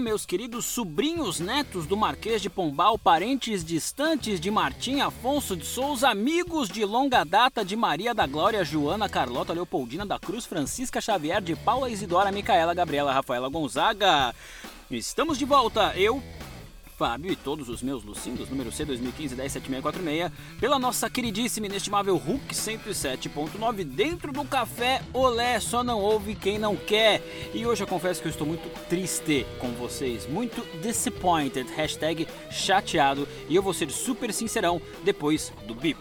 Meus queridos sobrinhos netos do Marquês de Pombal, parentes distantes de Martim Afonso de Souza, amigos de longa data de Maria da Glória, Joana, Carlota, Leopoldina da Cruz, Francisca Xavier, de Paula Isidora, Micaela, Gabriela, Rafaela Gonzaga. Estamos de volta, eu, Fábio e todos os meus Lucindos, número C 2015-107646, pela nossa queridíssima e inestimável Hulk 107.9 dentro do café Olé, só não ouve quem não quer. E hoje eu confesso que eu estou muito triste com vocês, muito disappointed, hashtag chateado, e eu vou ser super sincerão depois do bip.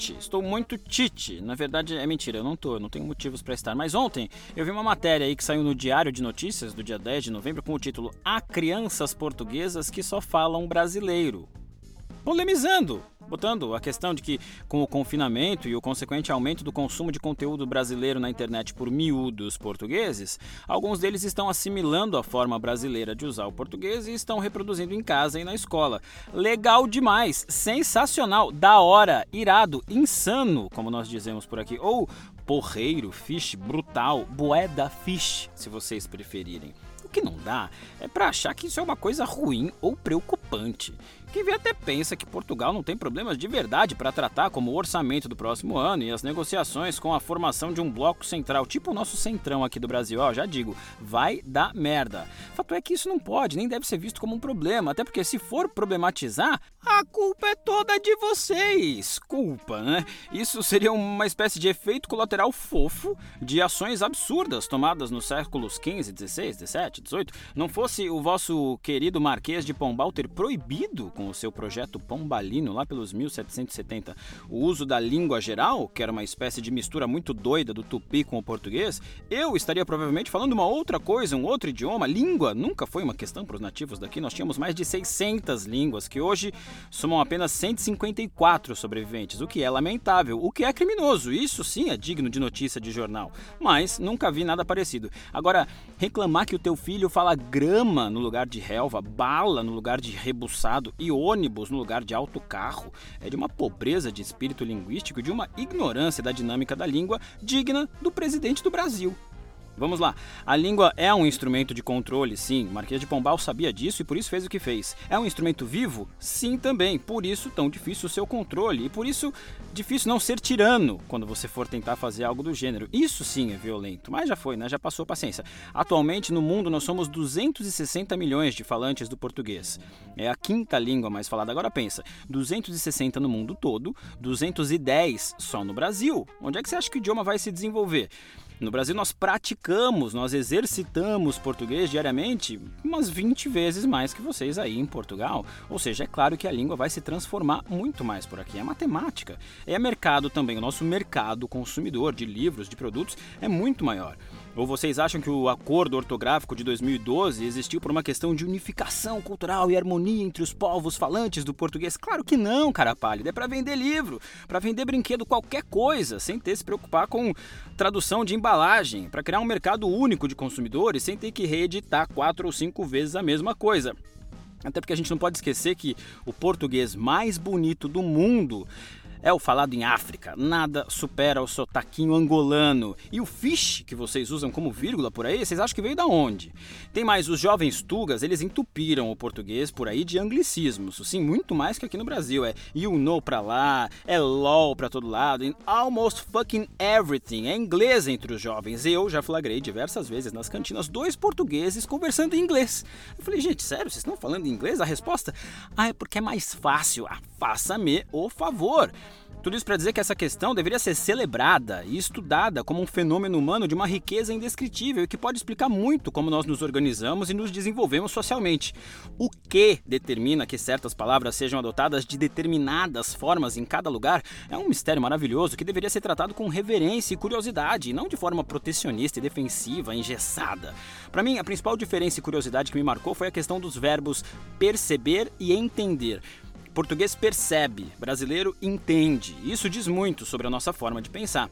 Tite, estou muito tite. Na verdade é mentira, eu não tô, eu não tenho motivos para estar. Mas ontem eu vi uma matéria aí que saiu no Diário de Notícias do dia 10 de novembro com o título Há crianças portuguesas que só falam brasileiro. Polemizando botando a questão de que, com o confinamento e o consequente aumento do consumo de conteúdo brasileiro na internet por miúdos portugueses, alguns deles estão assimilando a forma brasileira de usar o português e estão reproduzindo em casa e na escola. Legal demais, sensacional, da hora, irado, insano, como nós dizemos por aqui, ou porreiro, fish, brutal, boeda fish, se vocês preferirem. O que não dá é para achar que isso é uma coisa ruim ou preocupante. Quem vê até pensa que Portugal não tem problemas de verdade para tratar como o orçamento do próximo ano e as negociações com a formação de um bloco central, tipo o nosso centrão aqui do Brasil. Ó, já digo, vai dar merda. Fato é que isso não pode, nem deve ser visto como um problema, até porque se for problematizar, a culpa é toda de vocês. Culpa, né? Isso seria uma espécie de efeito colateral fofo de ações absurdas tomadas nos séculos 15, 16, 17, 18. Não fosse o vosso querido Marquês de Pombal ter proibido com o seu projeto Pombalino lá pelos 1770, o uso da língua geral, que era uma espécie de mistura muito doida do tupi com o português, eu estaria provavelmente falando uma outra coisa, um outro idioma. Língua nunca foi uma questão para os nativos daqui. Nós tínhamos mais de 600 línguas, que hoje somam apenas 154 sobreviventes, o que é lamentável, o que é criminoso. Isso sim é digno de notícia de jornal, mas nunca vi nada parecido. Agora, reclamar que o teu filho fala grama no lugar de relva, bala no lugar de rebuçado e ônibus no lugar de autocarro é de uma pobreza de espírito linguístico e de uma ignorância da dinâmica da língua digna do presidente do Brasil. Vamos lá. A língua é um instrumento de controle, sim. Marquês de Pombal sabia disso e por isso fez o que fez. É um instrumento vivo? Sim, também. Por isso tão difícil o seu controle e por isso difícil não ser tirano quando você for tentar fazer algo do gênero. Isso sim é violento, mas já foi, né? Já passou paciência. Atualmente no mundo nós somos 260 milhões de falantes do português. É a quinta língua mais falada. Agora pensa, 260 no mundo todo, 210 só no Brasil. Onde é que você acha que o idioma vai se desenvolver? No Brasil, nós praticamos, nós exercitamos português diariamente umas 20 vezes mais que vocês aí em Portugal. Ou seja, é claro que a língua vai se transformar muito mais por aqui. É matemática. É mercado também. O nosso mercado consumidor de livros, de produtos, é muito maior. Ou vocês acham que o acordo ortográfico de 2012 existiu por uma questão de unificação cultural e harmonia entre os povos falantes do português? Claro que não, cara pálida. É para vender livro, para vender brinquedo, qualquer coisa, sem ter se preocupar com tradução de embalagem, para criar um mercado único de consumidores sem ter que reeditar quatro ou cinco vezes a mesma coisa. Até porque a gente não pode esquecer que o português mais bonito do mundo é o falado em África. Nada supera o sotaquinho angolano. E o fish, que vocês usam como vírgula por aí, vocês acham que veio da onde? Tem mais, os jovens tugas, eles entupiram o português por aí de anglicismos. Sim, muito mais que aqui no Brasil. É you know pra lá, é lol pra todo lado, almost fucking everything. É inglês entre os jovens. Eu já flagrei diversas vezes nas cantinas dois portugueses conversando em inglês. Eu falei, gente, sério, vocês estão falando em inglês? A resposta? Ah, é porque é mais fácil. Ah, faça-me o favor. Tudo isso para dizer que essa questão deveria ser celebrada e estudada como um fenômeno humano de uma riqueza indescritível e que pode explicar muito como nós nos organizamos e nos desenvolvemos socialmente. O que determina que certas palavras sejam adotadas de determinadas formas em cada lugar é um mistério maravilhoso que deveria ser tratado com reverência e curiosidade, e não de forma protecionista e defensiva, engessada. Para mim, a principal diferença e curiosidade que me marcou foi a questão dos verbos perceber e entender. Português percebe, brasileiro entende. Isso diz muito sobre a nossa forma de pensar.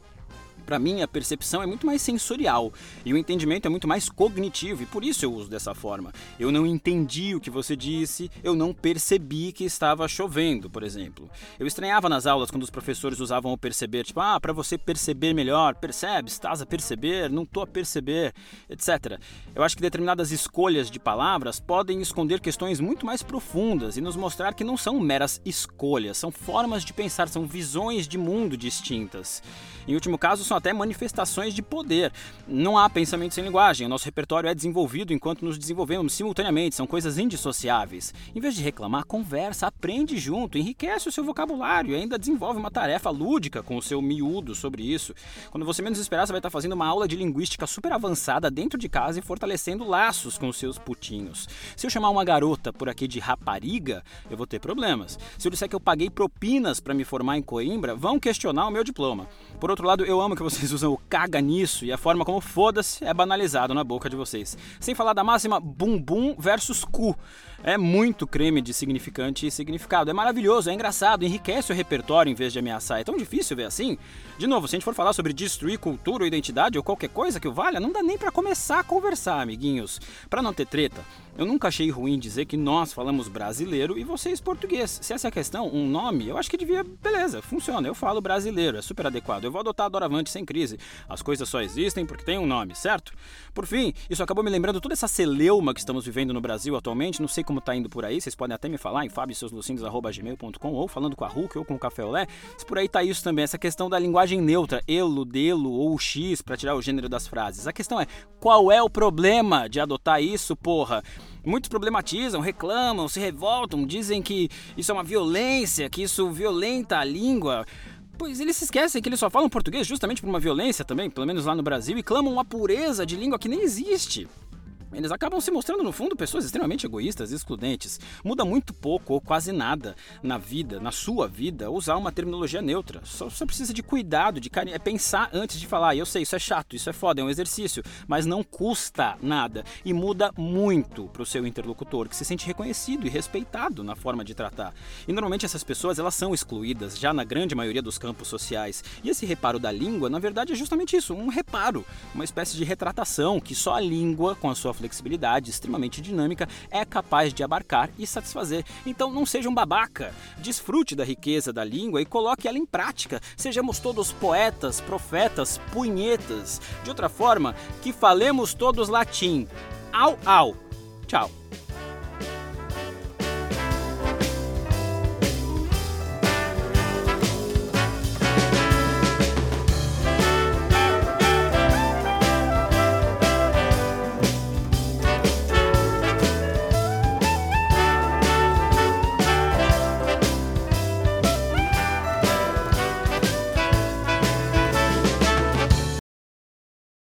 Para mim, a percepção é muito mais sensorial e o entendimento é muito mais cognitivo e por isso eu uso dessa forma. Eu não entendi o que você disse, eu não percebi que estava chovendo, por exemplo. Eu estranhava nas aulas quando os professores usavam o perceber, tipo, ah, para você perceber melhor, percebe, estás a perceber, não tô a perceber, etc. Eu acho que determinadas escolhas de palavras podem esconder questões muito mais profundas e nos mostrar que não são meras escolhas, são formas de pensar, são visões de mundo distintas. Em último caso, são até manifestações de poder. Não há pensamento sem linguagem, o nosso repertório é desenvolvido enquanto nos desenvolvemos simultaneamente, são coisas indissociáveis. Em vez de reclamar, conversa, aprende junto, enriquece o seu vocabulário e ainda desenvolve uma tarefa lúdica com o seu miúdo sobre isso. Quando você menos esperar, você vai estar fazendo uma aula de linguística super avançada dentro de casa e fortalecendo laços com os seus putinhos. Se eu chamar uma garota por aqui de rapariga, eu vou ter problemas. Se eu disser que eu paguei propinas para me formar em Coimbra, vão questionar o meu diploma. Por outro lado, eu amo que vocês usam o caga nisso e a forma como foda-se é banalizado na boca de vocês. Sem falar da máxima bumbum versus cu. É muito creme de significante e significado. É maravilhoso, é engraçado, enriquece o repertório em vez de ameaçar. É tão difícil ver assim. De novo, se a gente for falar sobre destruir cultura ou identidade ou qualquer coisa que o valha, não dá nem para começar a conversar, amiguinhos. Para não ter treta, eu nunca achei ruim dizer que nós falamos brasileiro e vocês português. Se essa é a questão, um nome, eu acho que devia, beleza, funciona. Eu falo brasileiro, é super adequado. Eu vou adotar Doravante sem crise. As coisas só existem porque tem um nome, certo? Por fim, isso acabou me lembrando toda essa celeuma que estamos vivendo no Brasil atualmente. Não sei como tá indo por aí, vocês podem até me falar em fabioseuslucindos.gmail.com ou falando com a Hulk ou com o Café Olé. Por aí tá isso também, essa questão da linguagem neutra, elo, delo ou x para tirar o gênero das frases. A questão é, qual é o problema de adotar isso, porra? Muitos problematizam, reclamam, se revoltam, dizem que isso é uma violência, que isso violenta a língua. Pois eles se esquecem que eles só falam português justamente por uma violência também, pelo menos lá no Brasil, e clamam uma pureza de língua que nem existe eles acabam se mostrando, no fundo, pessoas extremamente egoístas e excludentes. Muda muito pouco ou quase nada na vida, na sua vida, usar uma terminologia neutra. Só, só precisa de cuidado, de carinho, é pensar antes de falar. Eu sei, isso é chato, isso é foda, é um exercício, mas não custa nada e muda muito para o seu interlocutor, que se sente reconhecido e respeitado na forma de tratar. E normalmente essas pessoas elas são excluídas já na grande maioria dos campos sociais. E esse reparo da língua, na verdade, é justamente isso, um reparo, uma espécie de retratação que só a língua, com a sua flexibilidade extremamente dinâmica, é capaz de abarcar e satisfazer. Então não seja um babaca, desfrute da riqueza da língua e coloque ela em prática. Sejamos todos poetas, profetas, punhetas. De outra forma, que falemos todos latim. Au, au. Tchau.